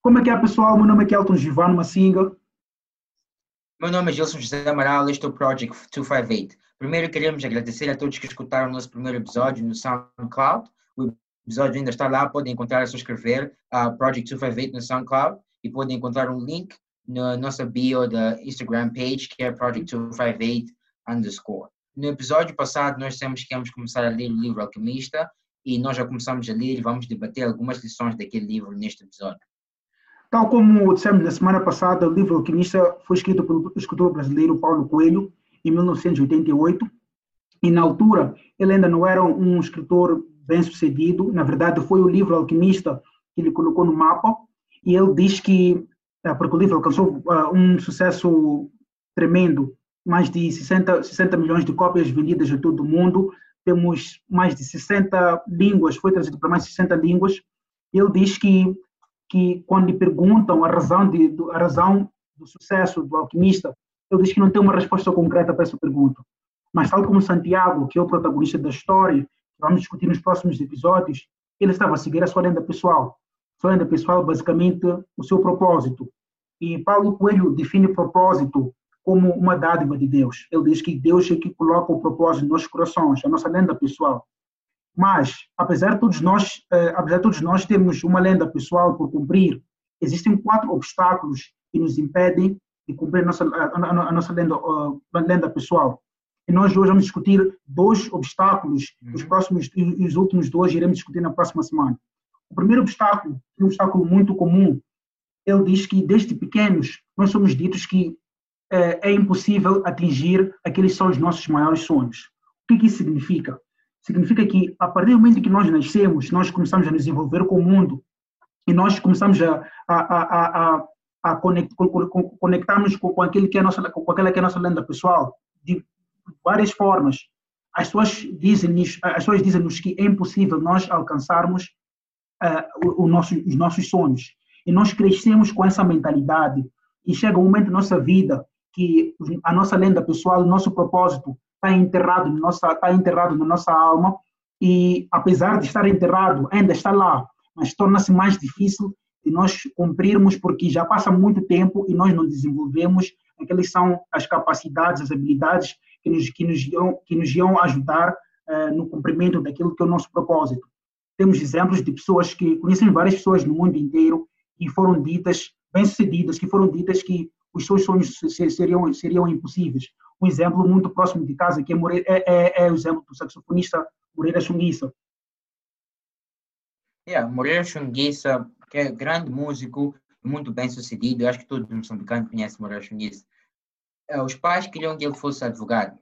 Como é que é, pessoal? Meu nome é Kelton Givano Massinga. Meu nome é Gilson José Amaral, este é o Project 258. Primeiro, queremos agradecer a todos que escutaram o nosso primeiro episódio no SoundCloud. O episódio ainda está lá, podem encontrar, é só escrever a Project 258 no SoundCloud e podem encontrar um link na nossa bio da Instagram page, que é Project 258 underscore. No episódio passado, nós dissemos que íamos começar a ler o livro Alquimista e nós já começamos a ler e vamos debater algumas lições daquele livro neste episódio. Tal como dissemos na semana passada, o livro Alquimista foi escrito pelo escritor brasileiro Paulo Coelho em 1988 e na altura ele ainda não era um escritor bem sucedido, na verdade foi o livro Alquimista que ele colocou no mapa. E ele diz que, eh, porque o livro alcançou eh, um sucesso tremendo, mais de 60, 60 milhões de cópias vendidas em todo o mundo, temos mais de 60 línguas, foi trazido para mais de 60 línguas, ele diz que que quando lhe perguntam a razão, de, a razão do sucesso do alquimista, ele diz que não tem uma resposta concreta para essa pergunta. Mas tal como Santiago, que é o protagonista da história, que vamos discutir nos próximos episódios, ele estava a seguir a sua lenda pessoal. Sua lenda pessoal, basicamente, o seu propósito. E Paulo Coelho define propósito como uma dádiva de Deus. Ele diz que Deus é que coloca o propósito nos corações, a nossa lenda pessoal. Mas, apesar de todos nós, eh, apesar de todos nós termos uma lenda pessoal por cumprir, existem quatro obstáculos que nos impedem de cumprir a nossa, a, a, nossa lenda, a lenda pessoal. E nós hoje vamos discutir dois obstáculos, uhum. os próximos e os últimos dois iremos discutir na próxima semana. O primeiro obstáculo, um obstáculo muito comum, ele diz que desde pequenos nós somos ditos que é, é impossível atingir aqueles que são os nossos maiores sonhos. O que, que isso significa? Significa que a partir do momento que nós nascemos, nós começamos a nos envolver com o mundo e nós começamos a, a, a, a, a conect, conectarmos com, com, aquele que é nossa, com aquela que é a nossa lenda pessoal, de várias formas. As pessoas dizem-nos pessoas dizem que é impossível nós alcançarmos uh, o, o nosso, os nossos sonhos. E nós crescemos com essa mentalidade e chega um momento na nossa vida que a nossa lenda pessoal, o nosso propósito está enterrado, na nossa, está enterrado na nossa alma e, apesar de estar enterrado, ainda está lá, mas torna-se mais difícil de nós cumprirmos porque já passa muito tempo e nós não desenvolvemos aquelas são as capacidades, as habilidades que nos, que nos, iam, que nos iam ajudar uh, no cumprimento daquilo que é o nosso propósito. Temos exemplos de pessoas que, conhecemos várias pessoas no mundo inteiro que foram ditas, bem-sucedidas, que foram ditas que os seus sonhos seriam, seriam impossíveis. Um exemplo muito próximo de casa, que é, Moreira, é, é, é o exemplo do saxofonista Moreira Chunguissa. Yeah, Moreira Chunguissa, que é grande músico, muito bem sucedido, acho que todo moçambicano conhece Moreira Chunguissa. É, os pais queriam que ele fosse advogado.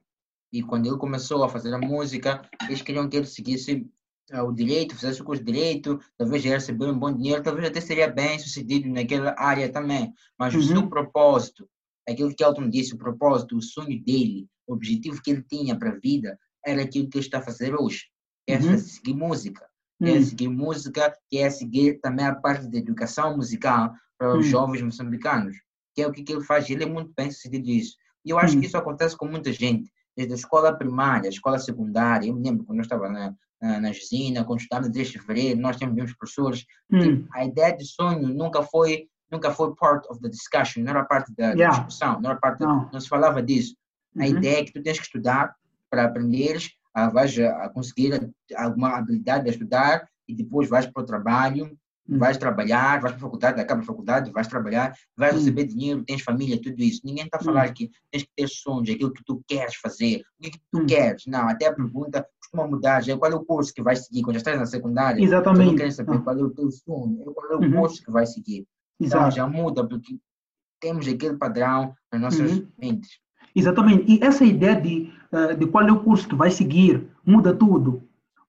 E quando ele começou a fazer a música, eles queriam que ele seguisse o direito, fizesse o curso de direito, talvez ia receber um bom dinheiro, talvez até seria bem sucedido naquela área também. Mas uhum. o seu propósito, aquilo que Elton disse, o propósito, o sonho dele, o objetivo que ele tinha para a vida, era aquilo que ele está a fazer hoje. É uhum. seguir música. É uhum. É seguir música, que é seguir também a parte da educação musical para os uhum. jovens moçambicanos. Que é o que, que ele faz. Ele é muito bem sucedido nisso. E eu acho que uhum. isso acontece com muita gente. Desde a escola primária, a escola secundária. Eu me lembro quando eu estava na, na, na Gesina, quando estudava desde fevereiro, nós tínhamos professores. Hum. A ideia de sonho nunca foi nunca foi part of the discussion, não era parte da, yeah. discussão, não era parte, não. não se falava disso. A uhum. ideia é que tu tens que estudar para aprenderes, a, vais a conseguir alguma habilidade de estudar e depois vais para o trabalho, uhum. vais trabalhar, vais para a faculdade, acaba a faculdade, vais trabalhar, vais uhum. receber dinheiro, tens família, tudo isso. Ninguém está a falar hum. que tens que ter sonhos, aquilo que tu queres fazer, o que, que tu hum. queres. Não, até a pergunta costuma mudar, já qual é o curso que vais seguir, quando já estás na secundária. Exatamente. Tu queres saber qual é o teu sonho, qual é o uhum. curso que vais seguir. Então, Exato. já muda, porque temos aquele padrão nas nossas uhum. mentes. Exatamente. E essa ideia de, eh, de qual é o curso que vai seguir muda tudo.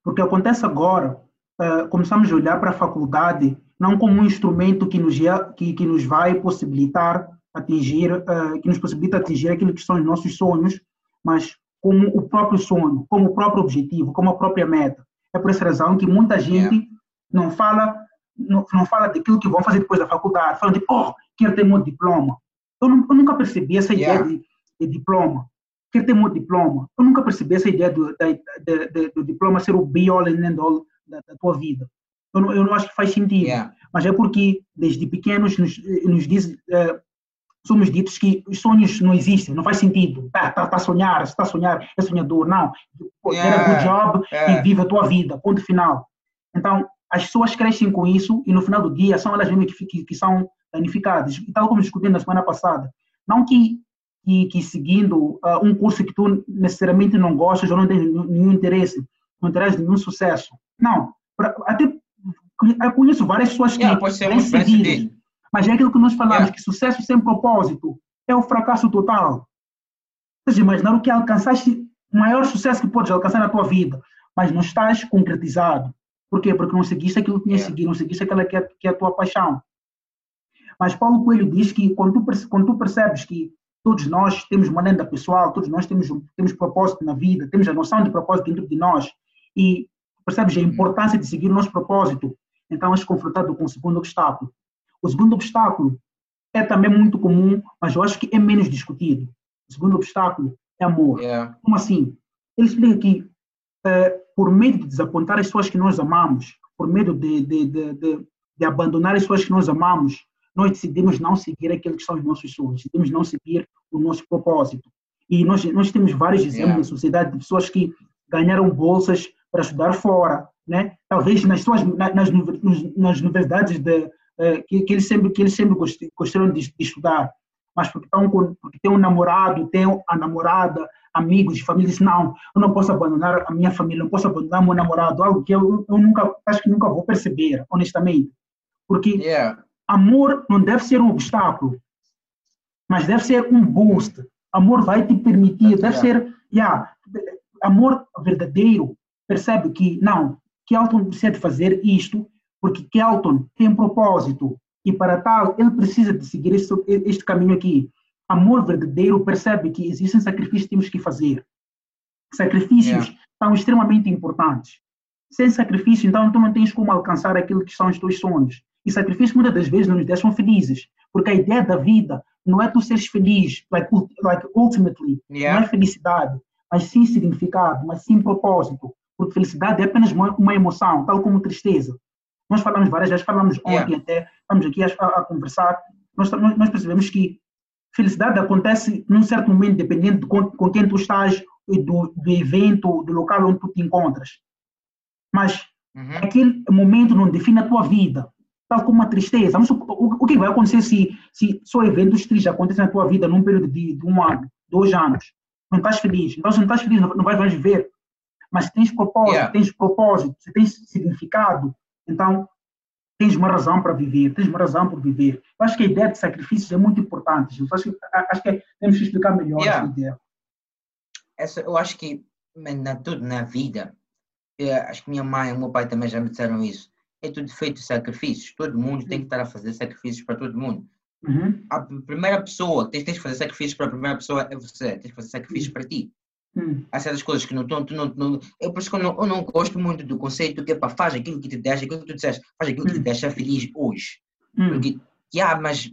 Porque acontece agora, eh, começamos a olhar para a faculdade não como um instrumento que nos, que, que nos vai possibilitar atingir, eh, que nos possibilita atingir aquilo que são os nossos sonhos, mas como o próprio sonho, como o próprio objetivo, como a própria meta. É por essa razão que muita gente yeah. não fala não, não fala daquilo que vão fazer depois da faculdade, falam de, oh, quero ter meu diploma. Eu, não, eu nunca percebi essa ideia de, de, diploma. Quero ter meu diploma. Eu nunca percebi essa ideia do, da, do diploma ser o be all and end all da, da tua vida. Eu não, eu não acho que faz sentido. Yeah. Mas é porque, desde pequenos, nos, nos diz, uh, somos ditos que os sonhos não existem, não faz sentido. Está tá, tá a sonhar, está a sonhar, é sonhador. Não. Yeah. Get a good job yeah. e viva a tua vida. Ponto final. Então, as pessoas crescem com isso e no final do dia são elas mesmas que, que, que são danificadas. E tal como discutimos na semana passada, não que, que, que seguindo uh, um curso que tu necessariamente não gostas ou não tens nenhum interesse, não terás nenhum sucesso. Não. Pra, até eu conheço várias pessoas que yeah, têm seguido, mas é aquilo que nós falamos, yeah. que sucesso sem propósito é o fracasso total. Ou seja, imaginar o que alcançaste, o maior sucesso que podes alcançar na tua vida, mas não estás concretizado. Por quê? Porque não seguiste aquilo que tinha yeah. seguir, não seguiste aquela que é, que é a tua paixão. Mas Paulo Coelho diz que quando tu, quando tu percebes que todos nós temos uma lenda pessoal, todos nós temos, temos propósito na vida, temos a noção de propósito dentro de nós, e percebes a importância de seguir o nosso propósito, então és confrontado com o segundo obstáculo. O segundo obstáculo é também muito comum, mas eu acho que é menos discutido. O segundo obstáculo é amor. Yeah. Como assim? Ele explica que uh, por medo de desapontar as pessoas que nós amamos, por medo de, de, de, de, de abandonar as pessoas que nós amamos, nós decidimos não seguir aqueles que são os nossos sonhos, decidimos não seguir o nosso propósito. E nós, nós temos vários exemplos yeah. na sociedade de pessoas que ganharam bolsas para estudar fora, né? Talvez nas suas nas, nas universidades de, que, que, eles sempre que eles sempre gostaram de, de estudar, mas porque estão com, porque tem um namorado, tem a namorada, amigos, famílias, não, eu não posso abandonar a minha família, não posso abandonar meu namorado, algo que eu, eu nunca acho que nunca vou perceber, honestamente, porque yeah. amor não deve ser um obstáculo, mas deve ser um boost. Amor vai te permitir, deve yeah. ser, yeah, amor verdadeiro percebe que, não, Kelton precisa de fazer isto porque Kelton tem propósito e para tal ele precisa de seguir este, este caminho aqui. Amor verdadeiro percebe que existem sacrifícios que temos que fazer. Sacrifícios yeah. são extremamente importantes. Sem sacrifício, então, tu não tens como alcançar aquilo que são os teus sonhos. E sacrifícios muitas das vezes não nos deixam felizes, porque a ideia da vida não é tu seres feliz, like, like ultimately, yeah. não é felicidade, mas sim significado, mas sim propósito porque felicidade é apenas uma, uma emoção, tal como tristeza. Nós falamos várias vezes, falamos ontem yeah. até, estamos aqui a, a, conversar, nós, nós, percebemos que felicidade acontece num certo momento, dependendo de com, com quem tu estás, do, do evento, do local onde tu te encontras. Mas uhum. aquele momento não define a tua vida, tal como a tristeza. Mas o, o, o que vai acontecer se, se só eventos tristes acontecem na tua vida num período de, de um ano, dois anos? Não estás feliz. Então, se não estás feliz, não, não vais viver mas tens propósito, yeah. tens propósito, tens significado, então tens uma razão para viver, tens uma razão por viver. Eu acho que a ideia de sacrifícios é muito importante. Eu acho, acho que temos que explicar melhor yeah. essa ideia. Essa, eu acho que na, tudo na vida, acho que minha mãe e meu pai também já me disseram isso, é tudo feito de sacrifícios. Todo mundo tem que estar a fazer sacrifícios para todo mundo. Uhum. A primeira pessoa que tens, tens que fazer sacrifícios para a primeira pessoa é você. Tens que fazer sacrifícios uhum. para ti. Hum. Há certas coisas que não estão. Não, não, eu, por isso que eu não, eu não gosto muito do conceito que é para faz aquilo que te deixa, aquilo que tu disseste, faz aquilo hum. que te hum. deixa feliz hoje. Hum. Porque, yeah, mas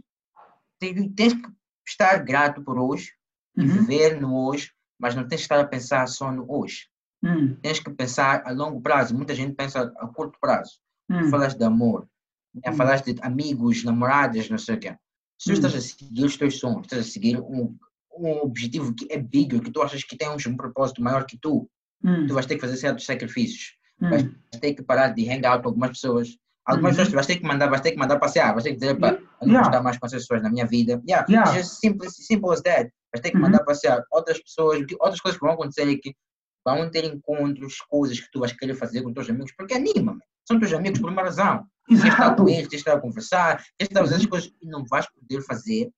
tens, tens que estar grato por hoje e uhum. viver no hoje, mas não tens que estar a pensar só no hoje. Hum. Tens que pensar a longo prazo. Muita gente pensa a curto prazo. Hum. Falaste de amor, né? falaste de amigos, namoradas, não sei o quê. Se tu estás a seguir os teus sonhos, estás a seguir um, um objetivo que é big, que tu achas que tem um, propósito maior que tu, hum. tu vais ter que fazer certos sacrifícios. Hum. Vais ter que parar de hang out com algumas pessoas. Algumas uhum. pessoas vais ter que mandar, vais ter que mandar passear, vais ter que dizer para eu não yeah. estar mais com essas pessoas na minha vida. Yeah, yeah. just simple, simple as that. Vais ter que uhum. mandar passear outras pessoas, outras coisas que vão acontecer é que vão ter encontros, coisas que tu vais querer fazer com teus amigos, porque anima, são teus amigos por uma razão. Tens de estar com eles, tens de estar a conversar, tens de estar a fazer as uhum. coisas que não vais poder fazer,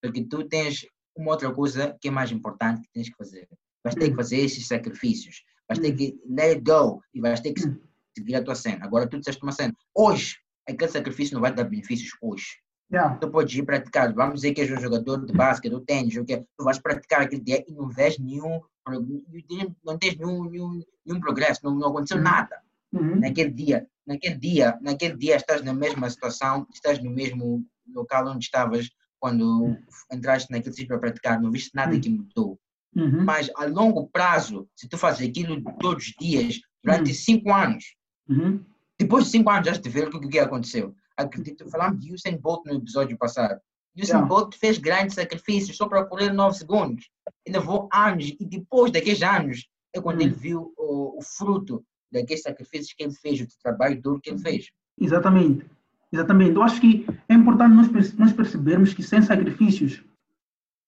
porque tu tens uma outra coisa que é mais importante que tens que fazer. Vais ter que hum. fazer esses sacrifícios. Vais ter hum. que let it go e vais ter que hum. seguir a tua cena. Agora tu disseste uma cena. Hoje, aquele sacrifício não vai dar benefícios hoje. Yeah. Tu podes ir praticar, vamos dizer que és um jogador de basquete, ou tênis, ou que tu vais praticar aquele dia e não vês nenhum, não tens nenhum, nenhum, nenhum progresso, não, não aconteceu nada. Uhum. Naquele dia, naquele dia, naquele dia estás na mesma situação, estás no mesmo local onde estavas quando entraste naquele sítio para praticar, não viste nada que mudou. Uhum. Mas a longo prazo, se tu fazes aquilo todos os dias, durante uhum. cinco anos, uhum. depois de cinco anos já de ver o que, que aconteceu. Acredito, falamos de Usain Bolt no episódio passado. Usain yeah. Bolt fez grandes sacrifícios só para correr 9 segundos. E levou anos, e depois daqueles anos é quando hum. ele viu o, o, fruto daqueles sacrifícios que ele fez, o trabalho duro que ele fez. Exatamente. Exatamente. Eu acho que é importante nós, nós percebermos que sem sacrifícios,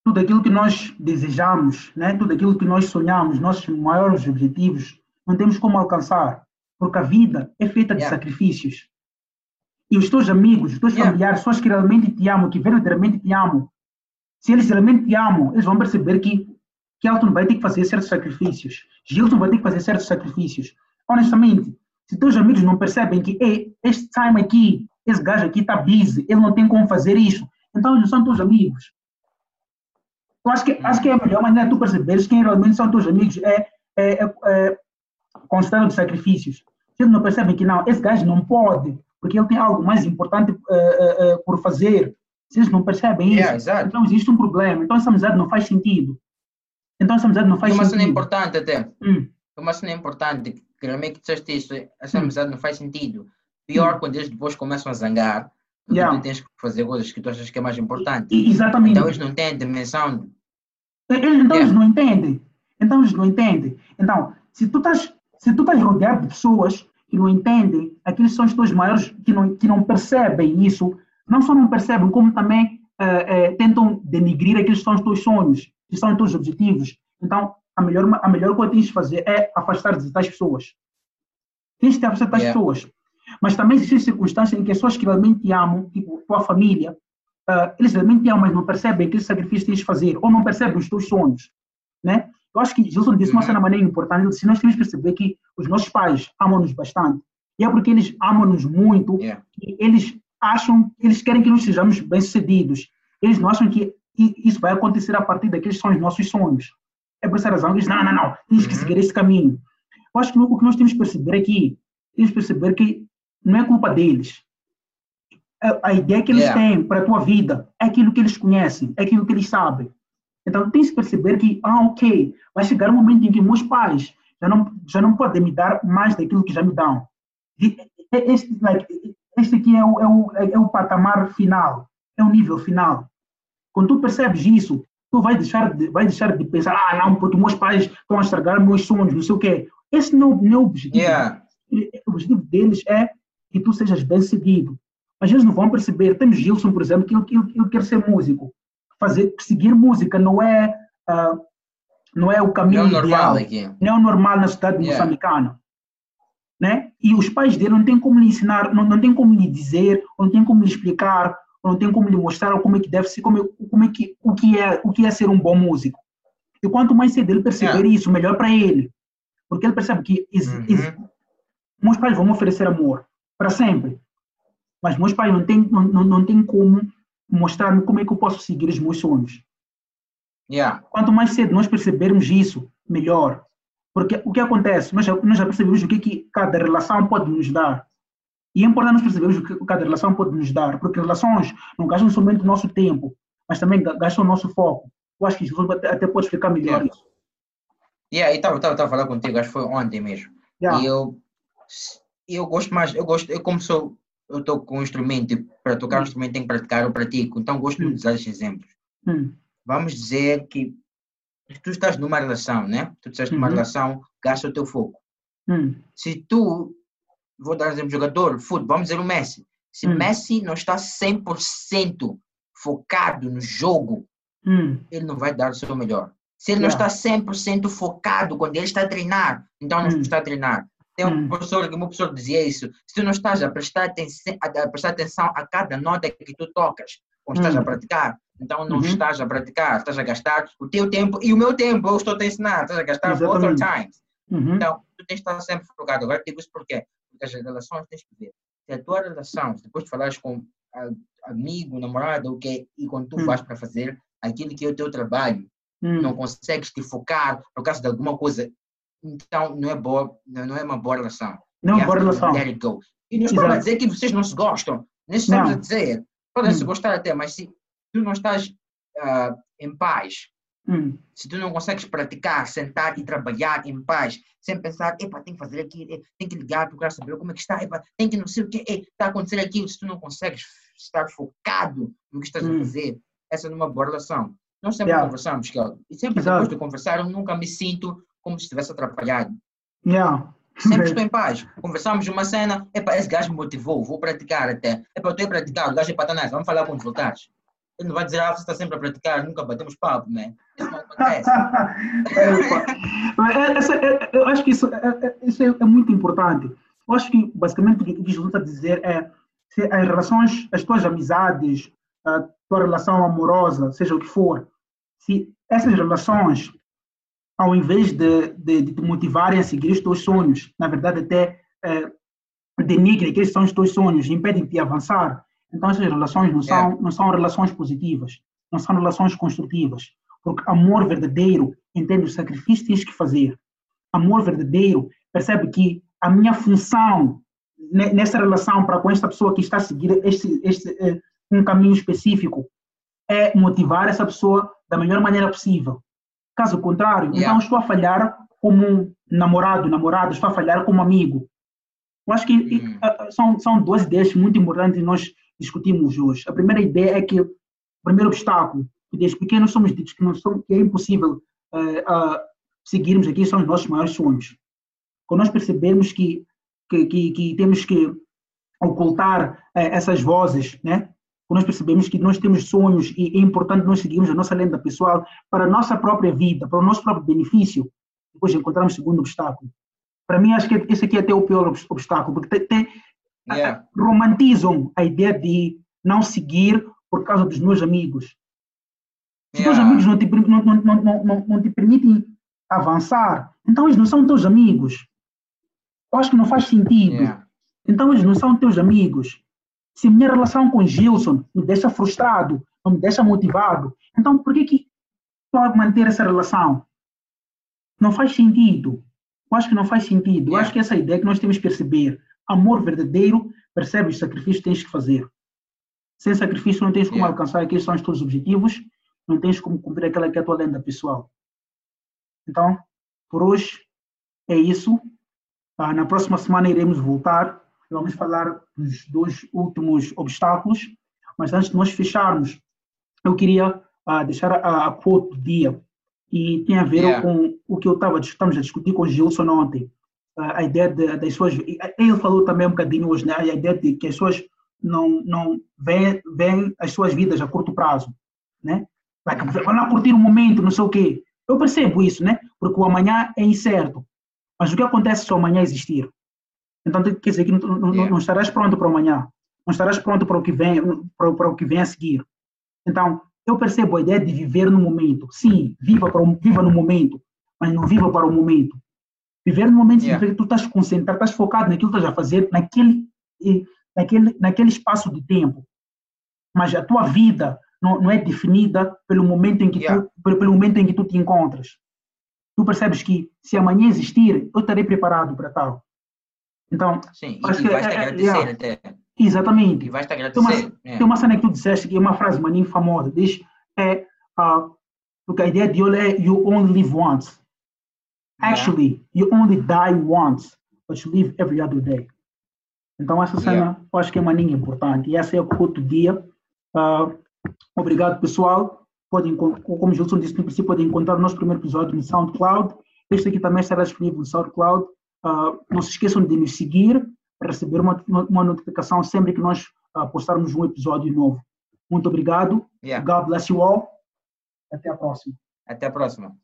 tudo aquilo que nós desejamos, né? tudo aquilo que nós sonhamos, nossos maiores objetivos, não temos como alcançar, porque a vida é feita de yeah. sacrifícios. E os teus amigos, os teus yeah. familiares, pessoas que realmente te amam, que verdadeiramente te amam, se eles realmente te amam, eles vão perceber que, que Elton vai ter que fazer certos sacrifícios, Gilson vai ter que fazer certos sacrifícios. Honestamente, se teus amigos não percebem que este time aqui, esse gajo aqui está busy, ele não tem como fazer isso, então são teus amigos. Eu acho que, acho que é a melhor maneira de tu perceberes quem realmente são teus amigos é, é, é, é considerando sacrifícios. Eles não percebem que não, esse gajo não pode, porque ele tem algo mais importante uh, uh, uh, por fazer. Eles não percebem isso, yeah, então existe um problema. Então essa amizade não faz sentido. Então essa amizade não faz uma sentido. Uma cena importante até. Hum. Uma cena importante, que realmente disseste isso, essa hum. amizade não faz sentido. Pior hum. quando eles depois começam a zangar, yeah. tu tens que fazer coisas que tu achas que é mais importante. Exatamente. Então eles não têm a dimensão. Eles, então yeah. eles não entendem. Então eles não entendem. Então, se tu estás, se tu estás rodeado de pessoas que não entendem, aqueles são os teus maiores que não, que não percebem isso, não só não percebem, como também uh, uh, tentam denigrir aqueles que são os teus sonhos, que são os teus objetivos. Então, a melhor, a melhor coisa que tens de fazer é afastar-te de tais pessoas. Tens de afastar tais yeah. pessoas. Mas também existem circunstâncias em que as pessoas que realmente te amam, tipo tua família, uh, eles realmente te amam, mas não percebem aquele sacrifício que tens de fazer, ou não percebem os teus sonhos. Né? Eu acho que Gilson disse uma cena maneira importante, se nós temos que perceber que os nossos pais amam-nos bastante, e é porque eles amam-nos muito, yeah. que eles acham, eles querem que nós sejamos bem-sucedidos. Eles não acham que isso vai acontecer a partir daqueles são os nossos sonhos. É por essa razão que eles não, não, não, tens que uhum. seguir esse caminho. Eu acho que o que nós temos que perceber aqui, temos que perceber que não é culpa deles. A, a ideia que eles yeah. têm para a tua vida é aquilo que eles conhecem, é aquilo que eles sabem. Então, tem que perceber que, ah, ok, vai chegar um momento em que meus pais já não, já não podem me dar mais daquilo que já me dão. Este, like, este aqui é o, é, o, é o patamar final, é o nível final. Quando tu percebes isso, tu vai deixar de, vai deixar de pensar, ah, não, porque meus pais estão a estragar meus sonhos, não sei o quê. Esse não, não é o objetivo. Yeah. O objetivo deles é que tu sejas bem seguido. Mas eles não vão perceber. Temos Gilson, por exemplo, que ele, ele, ele quer ser músico fazer seguir música não é uh, não é o caminho não é ideal, normal não é o normal na cidade yeah. moçambicana, né? E os pais dele não têm como lhe ensinar, não, não tem como lhe dizer, não tem como lhe explicar, não tem como lhe mostrar como é que deve ser, como, é, como é que o que é o que é ser um bom músico. E quanto mais cedo ele perceber yeah. isso, melhor para ele, porque ele percebe que is, uhum. is, meus pais vão oferecer amor para sempre, mas meus pais não têm não, não, não tem como mostrar-me como é que eu posso seguir os meus sonhos. Yeah. Quanto mais cedo nós percebermos isso, melhor. Porque o que acontece? Nós já, nós já percebemos o que, que cada relação pode nos dar. E é importante nós percebermos o que cada relação pode nos dar, porque relações não gastam somente o nosso tempo, mas também gastam o nosso foco. Eu acho que Jesus até, pode explicar melhor yeah. isso. Yeah, e estava a falar contigo, acho que foi ontem mesmo. Yeah. E eu, eu gosto mais, eu gosto, eu como sou eu estou com um instrumento e para tocar um instrumento tenho que praticar, eu pratico. Então gosto muito de usar estes exemplos. Hum. Vamos dizer que tu estás numa relação, né? Tu estás numa uhum. relação, gasta o teu foco. Hum. Se tu, vou dar um exemplo, jogador, futebol, vamos dizer o Messi. Se hum. Messi não está 100% focado no jogo, hum. ele não vai dar o seu melhor. Se ele yeah. não está 100% focado quando ele está a treinar, então não hum. está a treinar. Tem um hum. professor que o meu professor dizia isso. Se tu não estás a prestar atenção a, prestar atenção a cada nota que tu tocas, quando estás a hum. praticar, então não uhum. estás a praticar, estás a gastar o teu tempo e o meu tempo, eu estou a te ensinar, estás a gastar Exatamente. both times. Uhum. Então, tu tens de estar sempre focado. Agora, digo isso porquê? Porque as relações tens que ver. Se a tua relação, depois de falares com amigo, namorado, o que e quando tu uhum. vais para fazer aquilo que é o teu trabalho, hum. não consegues te focar por causa de alguma coisa então não é boa, não é uma boa relação. Não é uma boa relação. Let it go. E não estou a dizer que vocês não se gostam, nem estamos não. a dizer. Podem se hum. gostar até, mas se tu não estás uh, em paz Hum. Se tu não consegues praticar, sentar e trabalhar em paz, sem pensar, epa, tem que fazer aquilo, eh, tem que ligar, procurar saber como é que está, epa, tem que não sei o que, está a acontecer aquilo, se tu não consegues estar focado no que estás Hum. a fazer, essa não é uma boa relação. Nós sempre Yeah. conversamos, e sempre Exato. depois de conversar, eu nunca me sinto como se estivesse atrapalhado. Yeah. Sempre estou em paz. Conversamos uma cena, epa, esse gajo me motivou, vou praticar até. Epa, eu estou a praticar, o gajo é patanás, vamos falar quando voltares. Ele não vai dizer, ah, você está sempre a praticar, nunca batemos papo, né? Isso não acontece. É, é- eu acho que isso, é, é- isso é, é muito importante. Eu acho que, basicamente, o que o que Jesus está a dizer é se as relações, as tuas amizades, a tua relação amorosa, seja o que for, se essas relações, ao invés de, de, de te motivarem a seguir os teus sonhos, na verdade, até é, denigrem aqueles são os teus sonhos, impedem-te de avançar, então essas relações não são, não são relações positivas, não são relações construtivas. Porque amor verdadeiro entende o sacrifício que tens que fazer. Amor verdadeiro percebe que a minha função ne- nessa relação para com esta pessoa que está a seguir este, este, eh, um caminho específico é motivar essa pessoa da melhor maneira possível. Caso contrário, Yeah. então estou a falhar como namorado, namorado, estou a falhar como amigo. Eu acho que Hum. são, são duas ideias muito importantes que nós discutimos hoje. A primeira ideia é que o primeiro obstáculo que desde pequenos somos ditos que, não são, que é impossível eh, ah, seguirmos aqui são os nossos maiores sonhos. Quando nós percebemos que, que, que, que temos que ocultar eh, essas vozes, né? Quando nós percebemos que nós temos sonhos e é importante nós seguirmos a nossa lenda pessoal para a nossa própria vida, para o nosso próprio benefício, depois encontramos o segundo obstáculo. Para mim, acho que esse aqui é até o pior obs- obstáculo, porque tem, Yeah. romantizam a ideia de não seguir por causa dos meus amigos. Se teus Yeah. amigos não te, não, não, não- não te permitem avançar, então eles não são teus amigos. Eu acho que não faz sentido. Yeah. Então eles não são teus amigos. Se minha relação com Gilson me deixa frustrado, não me deixa motivado, então por que que a manter essa relação? Não faz sentido. Eu acho que não faz sentido. Eu Yeah. acho que essa ideia que nós temos que perceber. Amor verdadeiro percebe os sacrifícios que tens que fazer. Sem sacrifício não tens como Yeah. alcançar aqueles que são os teus objetivos, não tens como cumprir aquela que é a tua lenda pessoal. Então, por hoje é isso. Ah, na próxima semana iremos voltar. Vamos falar dos dois últimos obstáculos. Mas antes de nós fecharmos, eu queria ah, deixar a, a quote do dia. E tem a ver Yeah. com o que eu estava estamos a discutir com o Gilson ontem. Ah, a ideia de, das suas. Ele falou também um bocadinho hoje, né? a ideia de que as pessoas não, não veem, veem as suas vidas a curto prazo. Né? Like, vão lá curtir o momento, não sei o quê. Eu percebo isso, né? Porque o amanhã é incerto. Mas o que acontece se o amanhã existir? Então, quer dizer que não, Yeah. não estarás pronto para amanhã. Não estarás pronto para o que vem, para, para o que vem a seguir. Então, eu percebo a ideia de viver no momento. Sim, viva, para viva no momento, mas não viva para o momento. Viver no momento Yeah. significa que tu estás concentrado, estás focado naquilo que estás a fazer, naquele, naquele, naquele espaço de tempo. Mas a tua vida não, não é definida pelo momento em que Yeah. tu, pelo, pelo momento em que tu te encontras. Tu percebes que se amanhã existir, eu estarei preparado para tal. Então, Sim, Acho e, que e vais é- te é- agradecer yeah. até. exatamente. E vais te Tem uma, agradecer. é. tem uma cena que tu disseste que é uma frase maninho famosa, diz é ah, porque a ideia de olho é you only live once. Yeah. Actually, you only die once, but you live every other day. Então essa cena Yeah. eu acho que é maninho importante. E essa é quote do dia. Ah, obrigado pessoal. Podem, co- como o Gilson disse no princípio, podem encontrar o nosso primeiro episódio no SoundCloud. Este aqui também estará disponível no SoundCloud. Ah, não se esqueçam de nos seguir para receber uma, uma notificação sempre que nós ah, postarmos um episódio novo. Muito obrigado. Yeah. God bless you all. Até a próxima. Até a próxima.